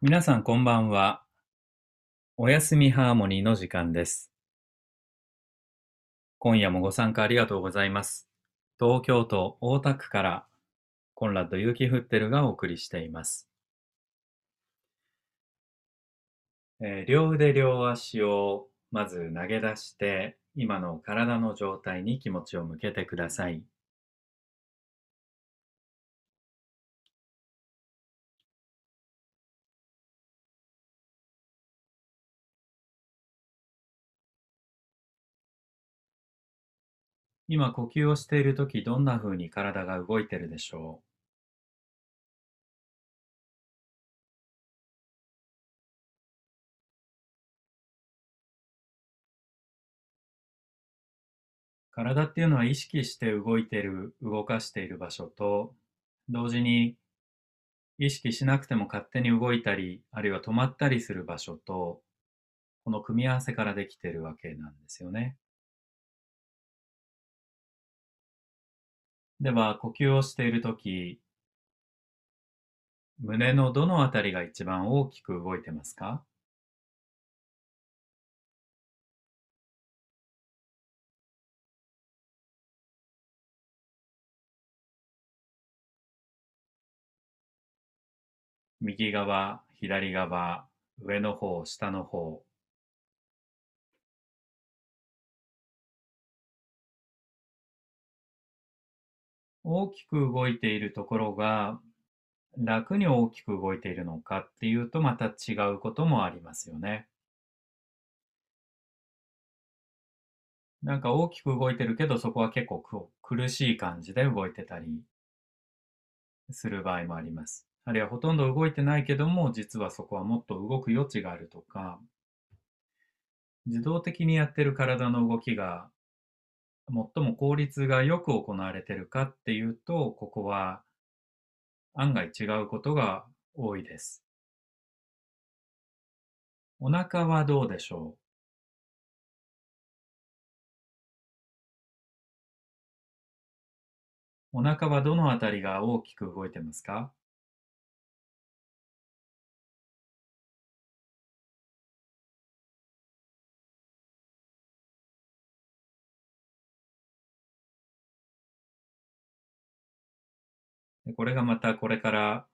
皆さんこんばんは。おやすみハーモニーの時間です。今夜もご参加ありがとうございます。東京都大田区からコンラッド・ユーキフッテルがお送りしています。えー両腕両足をまず投げ出して今の体の状態に気持ちを向けてください。今呼吸をしているときどんな風に体が動いてるでしょう？体っていうのは意識して動いてる、動かしている場所と同時に意識しなくても勝手に動いたり、あるいは止まったりする場所とこの組み合わせからできてるわけなんですよね。では、呼吸をしているとき、胸のどのあたりが一番大きく動いてますか？右側、左側、上の方、下の方。大きく動いているところが楽に大きく動いているのかっていうとまた違うこともありますよね。なんか大きく動いてるけどそこは結構苦しい感じで動いてたりする場合もあります。あるいはほとんど動いてないけども実はそこはもっと動く余地があるとか自動的にやってる体の動きが最も効率がよく行われているかっていうと、ここは案外違うことが多いです。お腹はどうでしょう？お腹はどのあたりが大きく動いてますか？これがまたこれから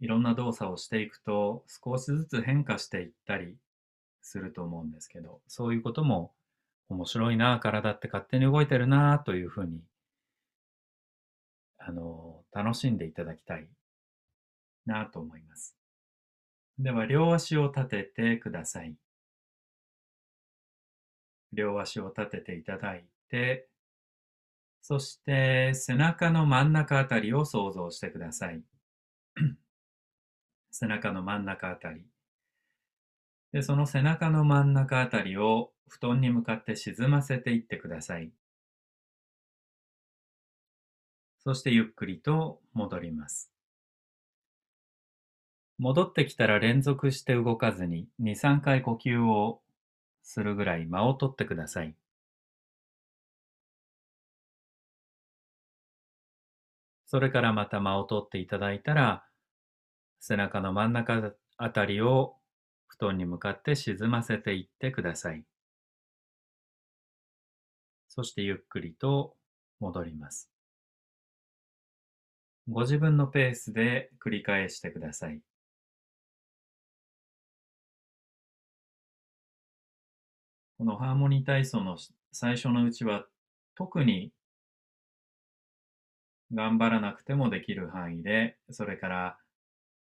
いろんな動作をしていくと少しずつ変化していったりすると思うんですけどそういうことも面白いな体って勝手に動いてるなというふうにあの楽しんでいただきたいなと思います。では両足を立ててください。両足を立てていただいてそして背中の真ん中あたりを想像してください。背中の真ん中あたり。で、その背中の真ん中あたりを布団に向かって沈ませていってください。そしてゆっくりと戻ります。戻ってきたら連続して動かずに2、3回呼吸をするぐらい間を取ってください。それからまた間を取っていただいたら、背中の真ん中あたりを布団に向かって沈ませていってください。そしてゆっくりと戻ります。ご自分のペースで繰り返してください。このハーモニー体操の最初のうちは特に頑張らなくてもできる範囲で、それから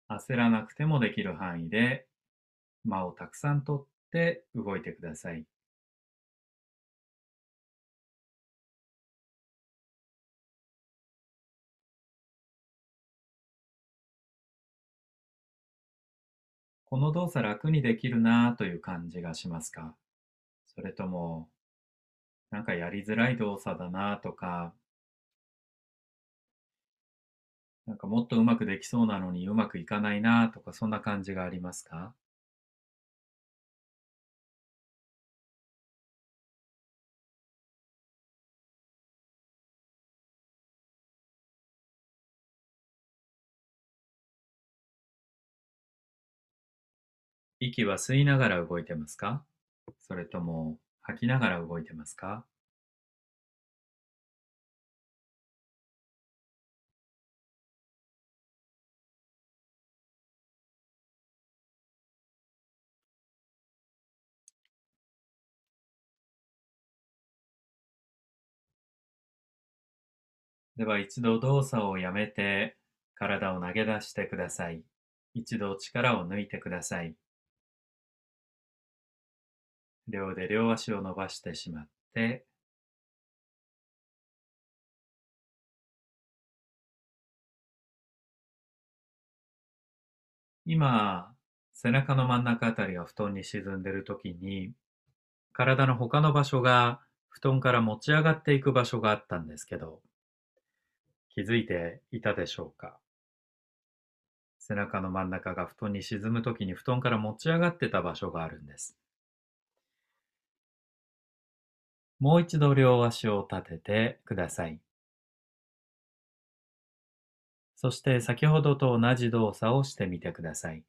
焦らなくてもできる範囲で間をたくさん取って動いてください。この動作楽にできるなぁという感じがしますか？それともなんかやりづらい動作だなぁとかなんかもっとうまくできそうなのにうまくいかないなとかそんな感じがありますか？息は吸いながら動いてますか？それとも吐きながら動いてますか？では一度動作をやめて体を投げ出してください。一度力を抜いてください。両腕両足を伸ばしてしまって、今、背中の真ん中あたりが布団に沈んでいるときに、体の他の場所が布団から持ち上がっていく場所があったんですけど、気づいていたでしょうか？背中の真ん中が布団に沈むときに布団から持ち上がってた場所があるんです。もう一度両足を立ててください。そして先ほどと同じ動作をしてみてください。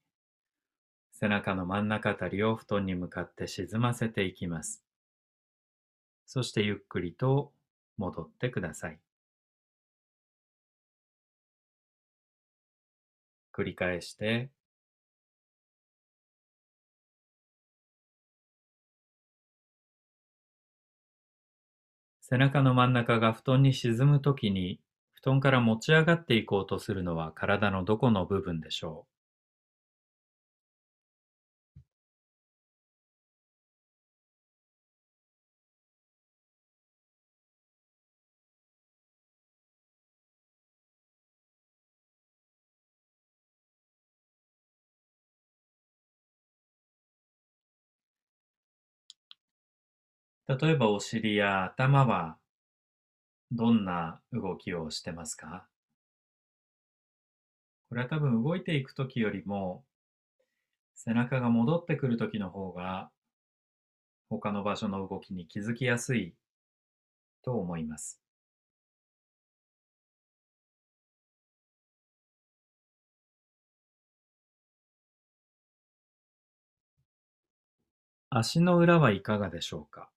背中の真ん中あたりを布団に向かって沈ませていきます。そしてゆっくりと戻ってください。繰り返して。背中の真ん中が布団に沈むときに布団から持ち上がっていこうとするのは体のどこの部分でしょう？例えばお尻や頭はどんな動きをしてますか？これは多分動いていくときよりも背中が戻ってくるときの方が他の場所の動きに気づきやすいと思います。足の裏はいかがでしょうか？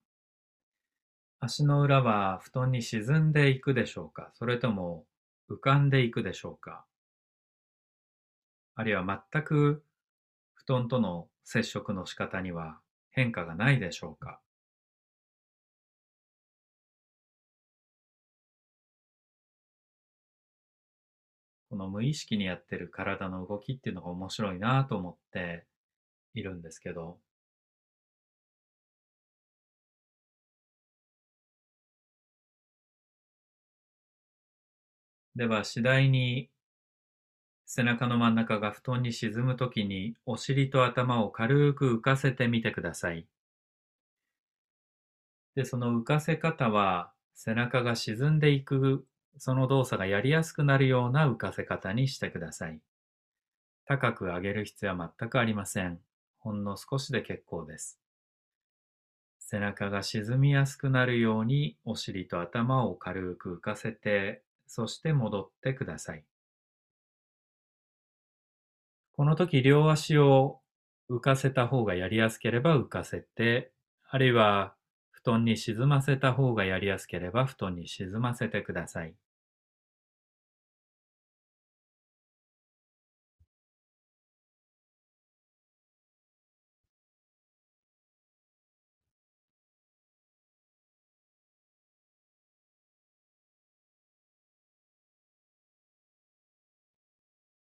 足の裏は布団に沈んでいくでしょうか？それとも浮かんでいくでしょうか？あるいは全く布団との接触の仕方には変化がないでしょうか？この無意識にやってる体の動きっていうのが面白いなと思っているんですけどでは次第に背中の真ん中が布団に沈むときにお尻と頭を軽く浮かせてみてください。で、その浮かせ方は背中が沈んでいくその動作がやりやすくなるような浮かせ方にしてください。高く上げる必要は全くありません。ほんの少しで結構です。背中が沈みやすくなるようにお尻と頭を軽く浮かせてそして戻ってください。この時両足を浮かせた方がやりやすければ浮かせて、あるいは布団に沈ませた方がやりやすければ布団に沈ませてください。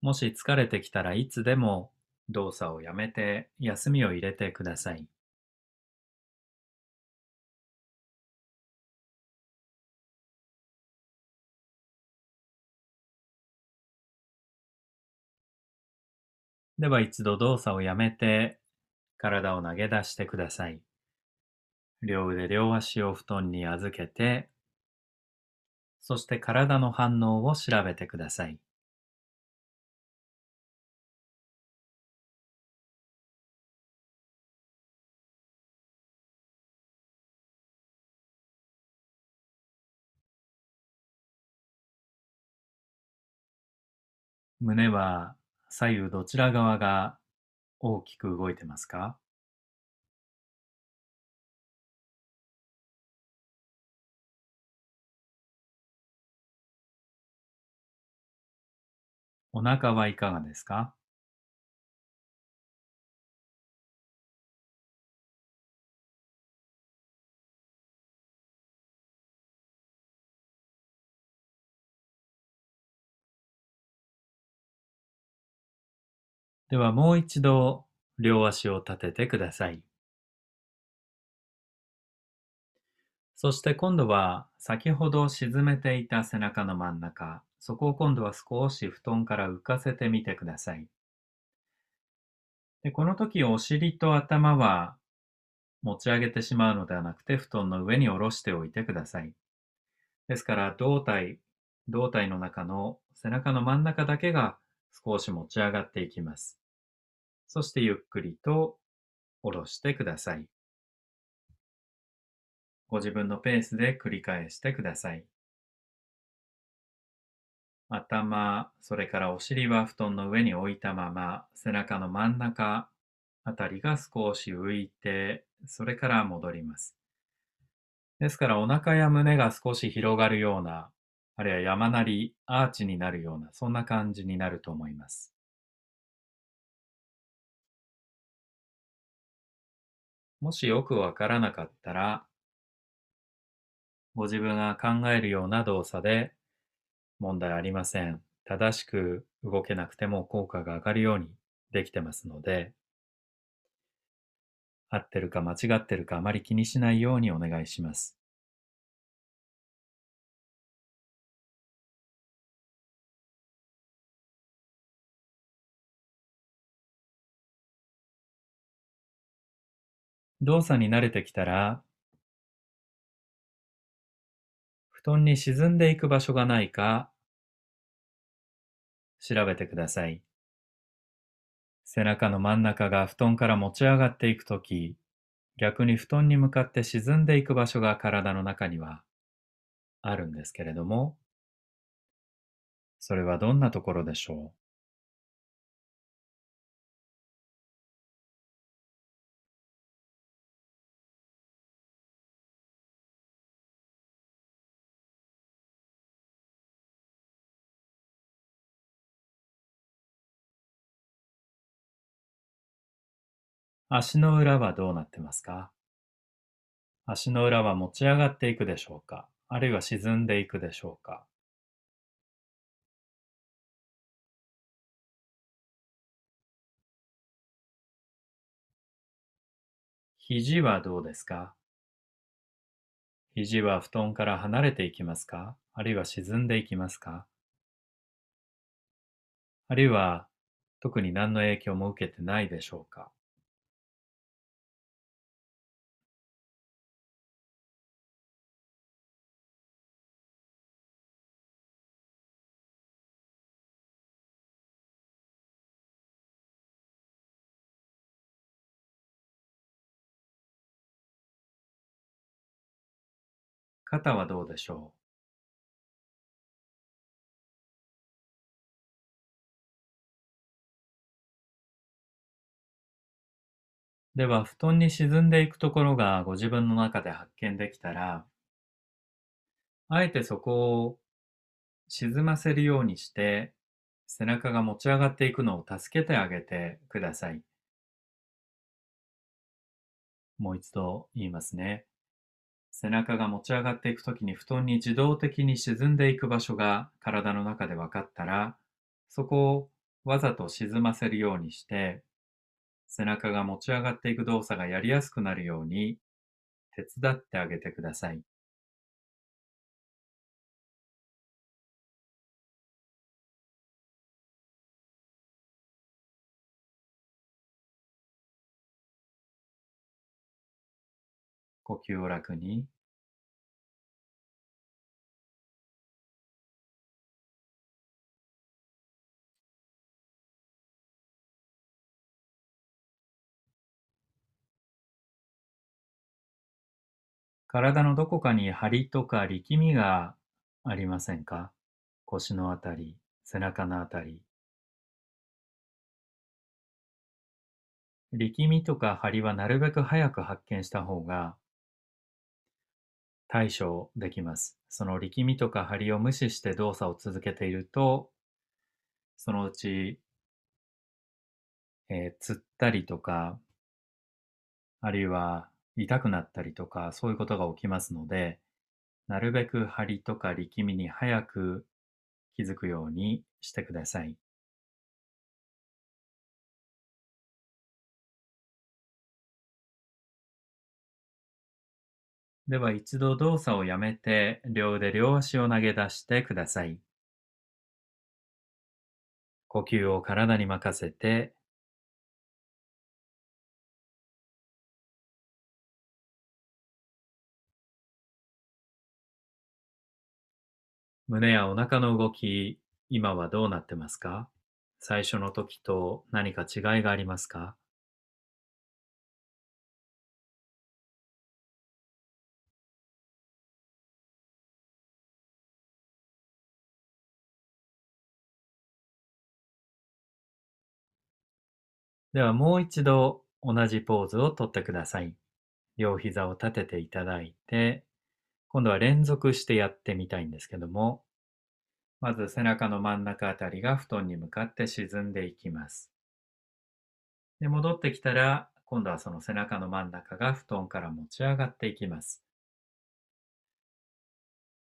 もし疲れてきたらいつでも動作をやめて休みを入れてください。では一度動作をやめて体を投げ出してください。両腕両足を布団に預けて、そして体の反応を調べてください。胸は左右どちら側が大きく動いてますか？お腹はいかがですか？ではもう一度両足を立ててください。そして今度は先ほど沈めていた背中の真ん中、そこを今度は少し布団から浮かせてみてください。でこの時お尻と頭は持ち上げてしまうのではなくて布団の上に下ろしておいてください。ですから胴体、胴体の中の背中の真ん中だけが少し持ち上がっていきます。そしてゆっくりと下ろしてください。ご自分のペースで繰り返してください。頭、それからお尻は布団の上に置いたまま、背中の真ん中あたりが少し浮いて、それから戻ります。ですからお腹や胸が少し広がるような、あるいは山なりアーチになるような、そんな感じになると思います。もしよくわからなかったら、ご自分が考えるような動作で問題ありません。正しく動けなくても効果が上がるようにできてますので、合ってるか間違ってるかあまり気にしないようにお願いします。動作に慣れてきたら、布団に沈んでいく場所がないか調べてください。背中の真ん中が布団から持ち上がっていくとき、逆に布団に向かって沈んでいく場所が体の中にはあるんですけれども、それはどんなところでしょう？足の裏はどうなってますか？足の裏は持ち上がっていくでしょうか？あるいは沈んでいくでしょうか？肘はどうですか？肘は布団から離れていきますか？あるいは沈んでいきますか？あるいは特に何の影響も受けてないでしょうか？肩はどうでしょう？では、布団に沈んでいくところがご自分の中で発見できたら、あえてそこを沈ませるようにして、背中が持ち上がっていくのを助けてあげてください。もう一度言いますね。背中が持ち上がっていくときに布団に自動的に沈んでいく場所が体の中で分かったら、そこをわざと沈ませるようにして、背中が持ち上がっていく動作がやりやすくなるように手伝ってあげてください。呼吸を楽に。体のどこかに張りとか力みがありませんか？腰のあたり、背中のあたり。力みとか張りはなるべく早く発見した方が対処できます。その力みとか張りを無視して動作を続けていると、そのうち、えー、つったりとか、あるいは痛くなったりとか、そういうことが起きますので、なるべく張りとか力みに早く気づくようにしてください。では一度動作をやめて両腕両足を投げ出してください。呼吸を体に任せて。胸やお腹の動き、今はどうなってますか？最初の時と何か違いがありますか？ではもう一度同じポーズをとってください。両膝を立てていただいて、今度は連続してやってみたいんですけども、まず背中の真ん中あたりが布団に向かって沈んでいきます。で戻ってきたら、今度はその背中の真ん中が布団から持ち上がっていきます。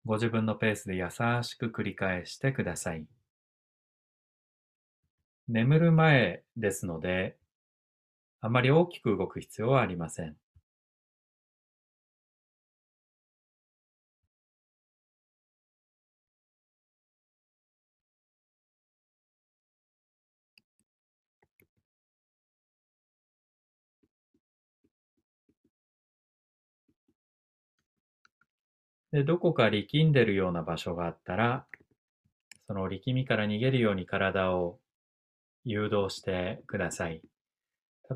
ご自分のペースで優しく繰り返してください。眠る前ですので、あまり大きく動く必要はありません。でどこか力んでるような場所があったら、その力みから逃げるように体を誘導してください。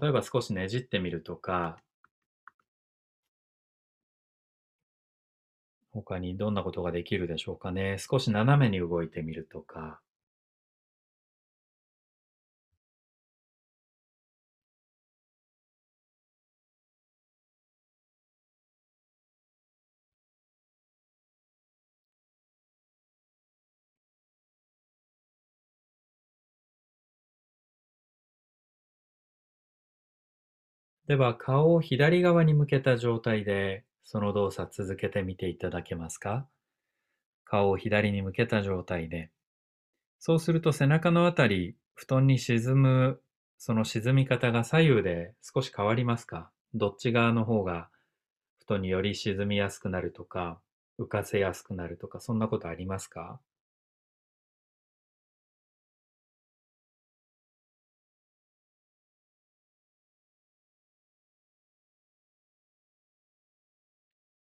例えば少しねじってみるとか、他にどんなことができるでしょうかね。少し斜めに動いてみるとか。では顔を左側に向けた状態でその動作続けてみていただけますか？顔を左に向けた状態で。そうすると背中のあたり、布団に沈む、その沈み方が左右で少し変わりますか？どっち側の方が布団により沈みやすくなるとか、浮かせやすくなるとか、そんなことありますか？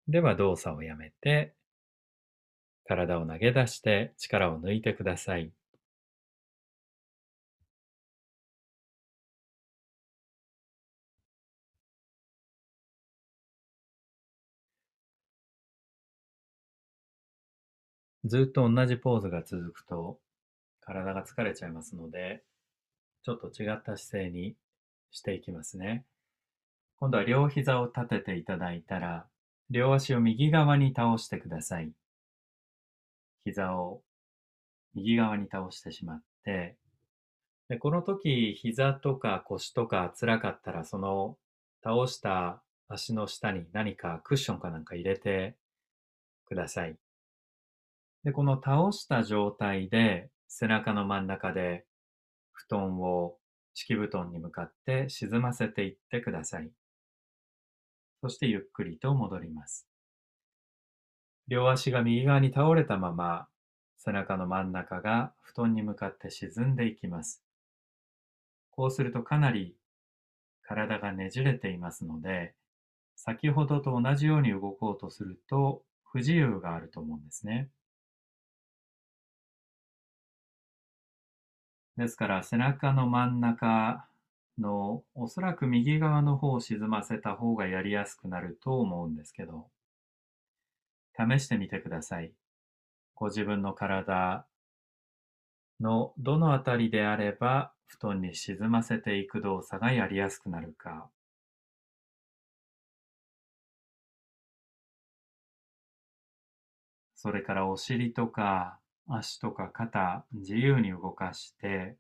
では動作をやめて、体を投げ出して力を抜いてください。ずっと同じポーズが続くと体が疲れちゃいますので、ちょっと違った姿勢にしていきますね。今度は両膝を立てていただいたら、両足を右側に倒してください。膝を右側に倒してしまって、でこの時、膝とか腰とか辛かったら、その倒した足の下に何かクッションかなんか入れてください。で、この倒した状態で背中の真ん中で布団を敷布団に向かって沈ませていってください。そしてゆっくりと戻ります。両足が右側に倒れたまま、背中の真ん中が布団に向かって沈んでいきます。こうするとかなり体がねじれていますので、先ほどと同じように動こうとすると不自由があると思うんですね。ですから背中の真ん中のおそらく右側の方を沈ませた方がやりやすくなると思うんですけど、試してみてください。ご自分の体のどのあたりであれば布団に沈ませていく動作がやりやすくなるか。それからお尻とか足とか肩、自由に動かして、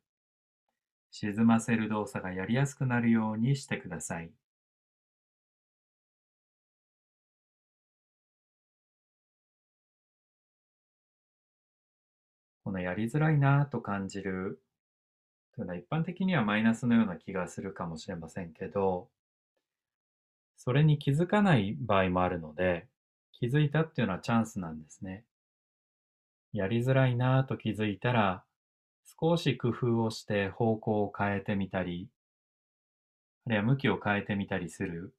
沈ませる動作がやりやすくなるようにしてください。このやりづらいなと感じるというのは一般的にはマイナスのような気がするかもしれませんけど、それに気づかない場合もあるので、気づいたっていうのはチャンスなんですね。やりづらいなと気づいたら、少し工夫をして方向を変えてみたり、あるいは向きを変えてみたりする。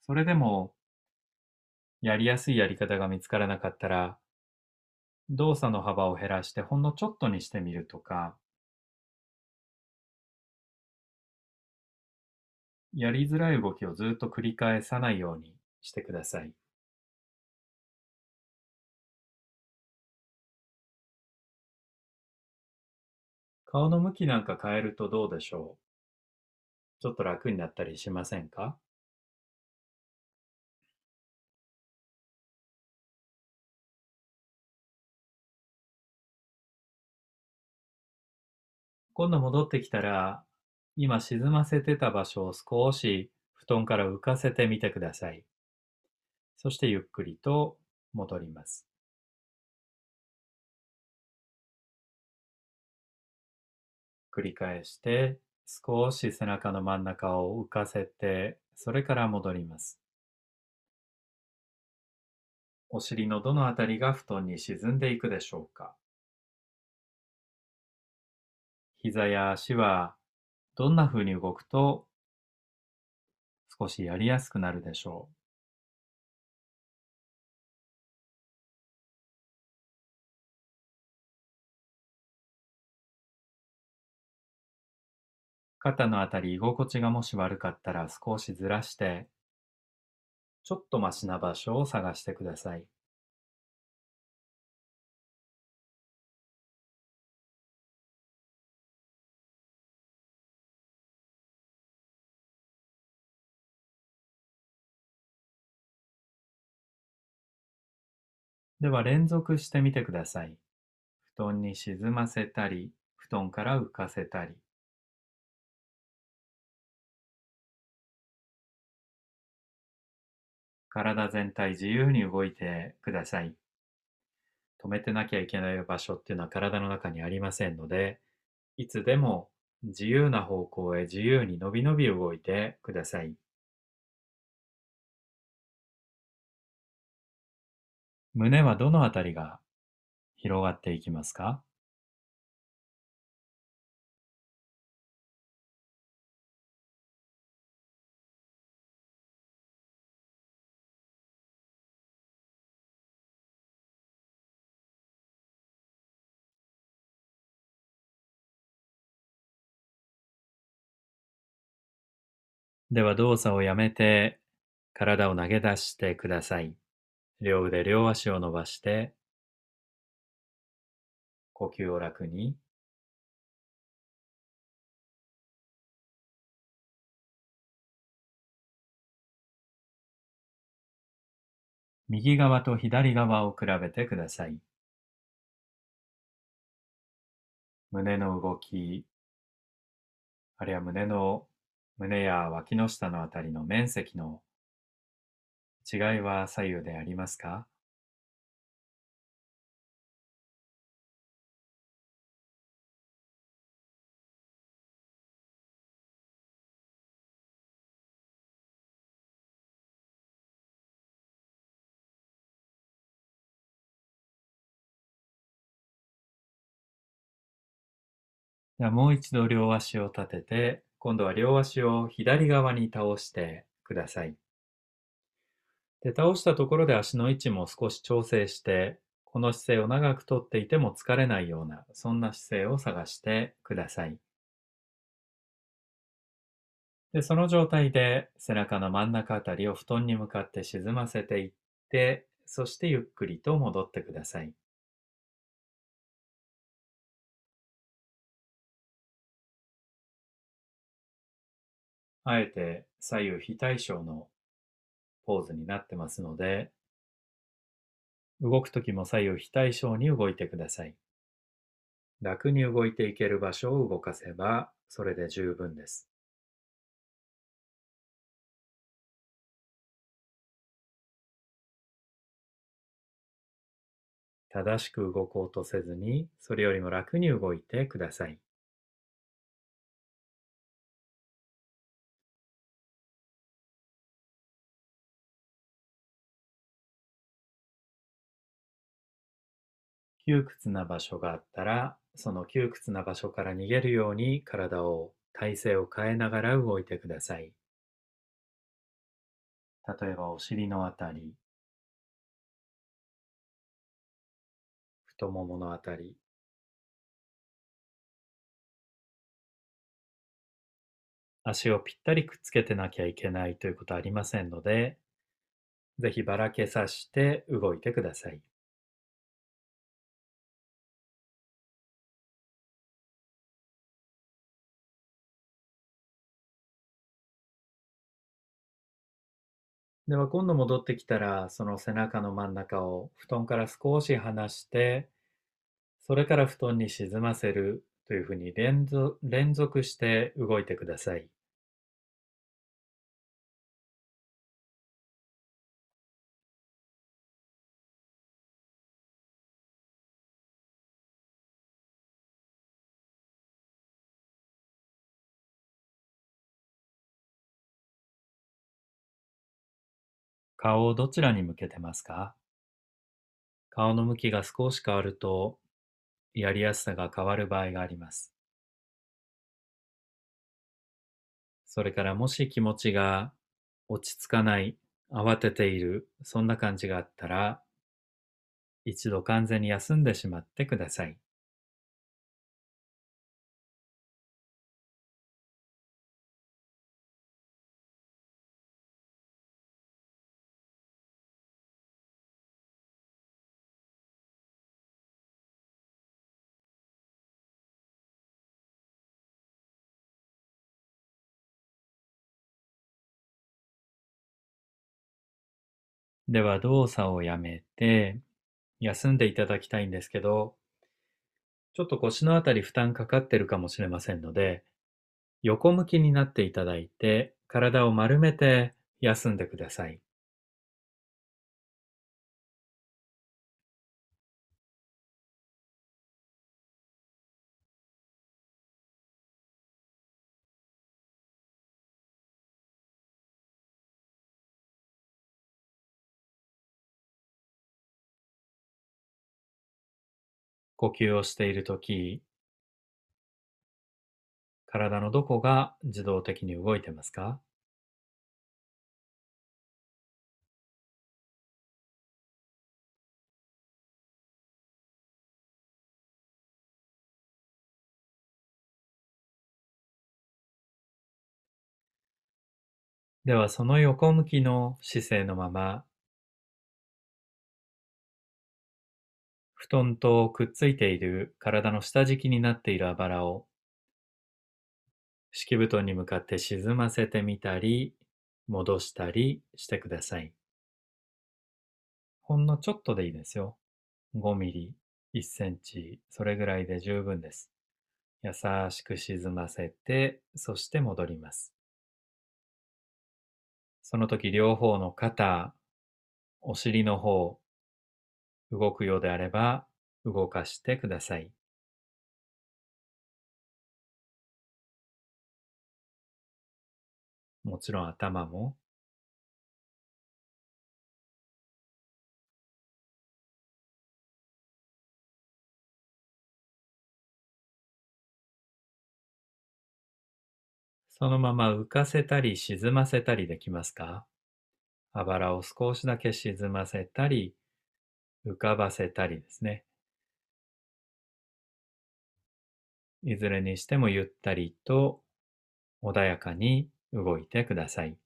それでも、やりやすいやり方が見つからなかったら、動作の幅を減らしてほんのちょっとにしてみるとか、やりづらい動きをずっと繰り返さないようにしてください。顔の向きなんか変えるとどうでしょう？ちょっと楽になったりしませんか？今度戻ってきたら、今沈ませてた場所を少し布団から浮かせてみてください。そしてゆっくりと戻ります。繰り返して、少し背中の真ん中を浮かせて、それから戻ります。お尻のどのあたりが布団に沈んでいくでしょうか？膝や足はどんな風に動くと少しやりやすくなるでしょう？肩のあたり居心地がもし悪かったら少しずらして、ちょっとマシな場所を探してください。では連続してみてください。布団に沈ませたり、布団から浮かせたり。体全体自由に動いてください。止めてなきゃいけない場所っていうのは体の中にありませんので、いつでも自由な方向へ自由にのびのび動いてください。胸はどのあたりが広がっていきますか？では動作をやめて体を投げ出してください。両腕両足を伸ばして、呼吸を楽に。右側と左側を比べてください。胸の動き、あるいは胸の、胸や脇の下のあたりの面積の違いは左右でありますか？ではもう一度両足を立てて、今度は両足を左側に倒してください。で、倒したところで足の位置も少し調整して、この姿勢を長くとっていても疲れないような、そんな姿勢を探してください。で、その状態で背中の真ん中あたりを布団に向かって沈ませていって、そしてゆっくりと戻ってください。あえて左右非対称のポーズになってますので、動くときも左右非対称に動いてください。楽に動いていける場所を動かせば、それで十分です。正しく動こうとせずに、それよりも楽に動いてください。窮屈な場所があったら、その窮屈な場所から逃げるように体を、体勢を変えながら動いてください。例えばお尻のあたり、太もものあたり、足をぴったりくっつけてなきゃいけないということはありませんので、ぜひばらけさして動いてください。では今度戻ってきたら、その背中の真ん中を布団から少し離して、それから布団に沈ませるというふうに連続連続して動いてください。顔をどちらに向けてますか？顔の向きが少し変わると、やりやすさが変わる場合があります。それからもし気持ちが落ち着かない、慌てている、そんな感じがあったら、一度完全に休んでしまってください。では動作をやめて、休んでいただきたいんですけど、ちょっと腰のあたり負担かかってるかもしれませんので、横向きになっていただいて、体を丸めて休んでください。呼吸をしているとき、体のどこが自動的に動いてますか？ではその横向きの姿勢のまま布団とくっついている体の下敷きになっているあばらを敷布団に向かって沈ませてみたり戻したりしてください。ほんのちょっとでいいですよ。5ミリ、1センチ、それぐらいで十分です。優しく沈ませて、そして戻ります。その時両方の肩、お尻の方、動くようであれば動かしてください。もちろん頭もそのまま浮かせたり沈ませたりできますか？あばらを少しだけ沈ませたり浮かばせたりですね。いずれにしてもゆったりと穏やかに動いてください。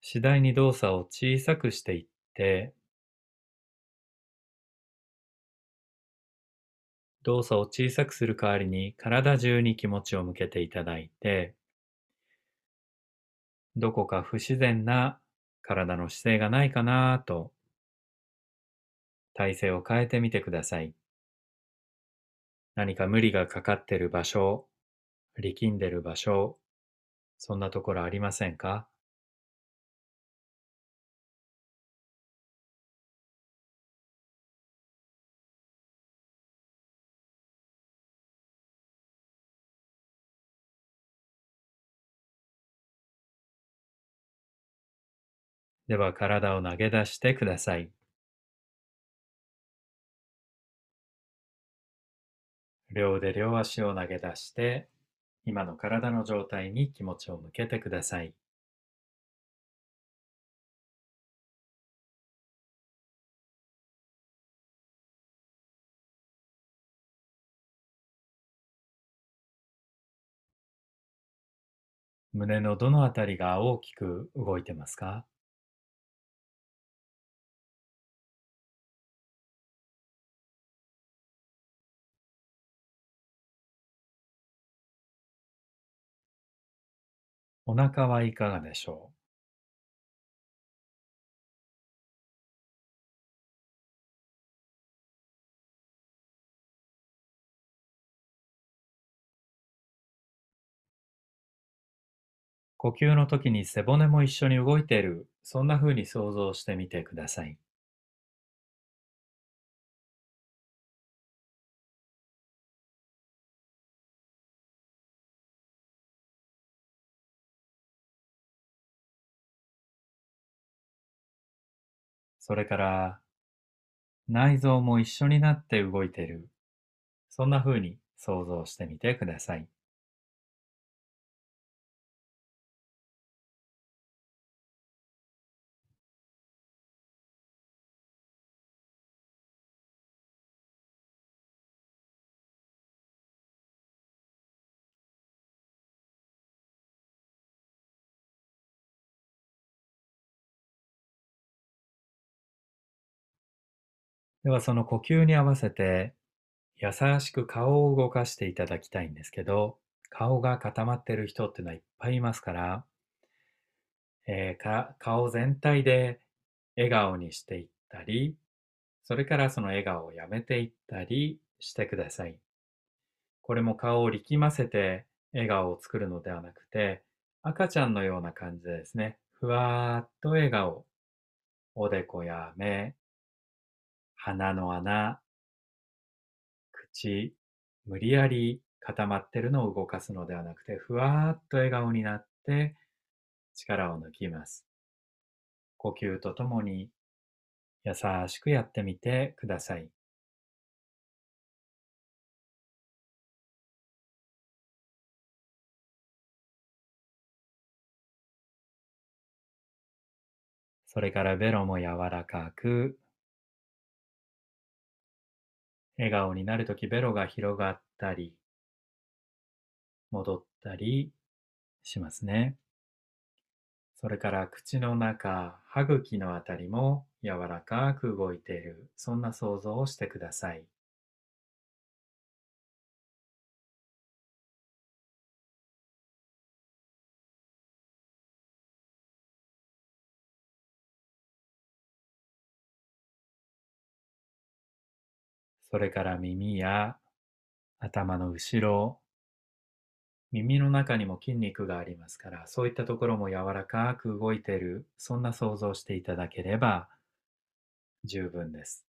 次第に動作を小さくしていって、動作を小さくする代わりに体中に気持ちを向けていただいて、どこか不自然な体の姿勢がないかなと体勢を変えてみてください。何か無理がかかってる場所、力んでる場所、そんなところありませんか？では体を投げ出してください。両腕両足を投げ出して、今の体の状態に気持ちを向けてください。胸のどのあたりが大きく動いてますか？お腹はいかがでしょう？呼吸の時に背骨も一緒に動いている、そんな風に想像してみてください。それから内臓も一緒になって動いている。そんな風に想像してみてください。ではその呼吸に合わせて優しく顔を動かしていただきたいんですけど、顔が固まっている人っていうのはいっぱいいますから、えー、か顔全体で笑顔にしていったり、それからその笑顔をやめていったりしてください。これも顔を力ませて笑顔を作るのではなくて、赤ちゃんのような感じでですね、ふわーっと笑顔、おでこや目、鼻の穴、口、無理やり固まってるのを動かすのではなくて、ふわーっと笑顔になって力を抜きます。呼吸とともに優しくやってみてください。それからベロも柔らかく笑顔になるときベロが広がったり、戻ったりしますね。それから口の中、歯茎のあたりも柔らかく動いている、そんな想像をしてください。それから耳や頭の後ろ、耳の中にも筋肉がありますから、そういったところも柔らかく動いている、そんな想像していただければ十分です。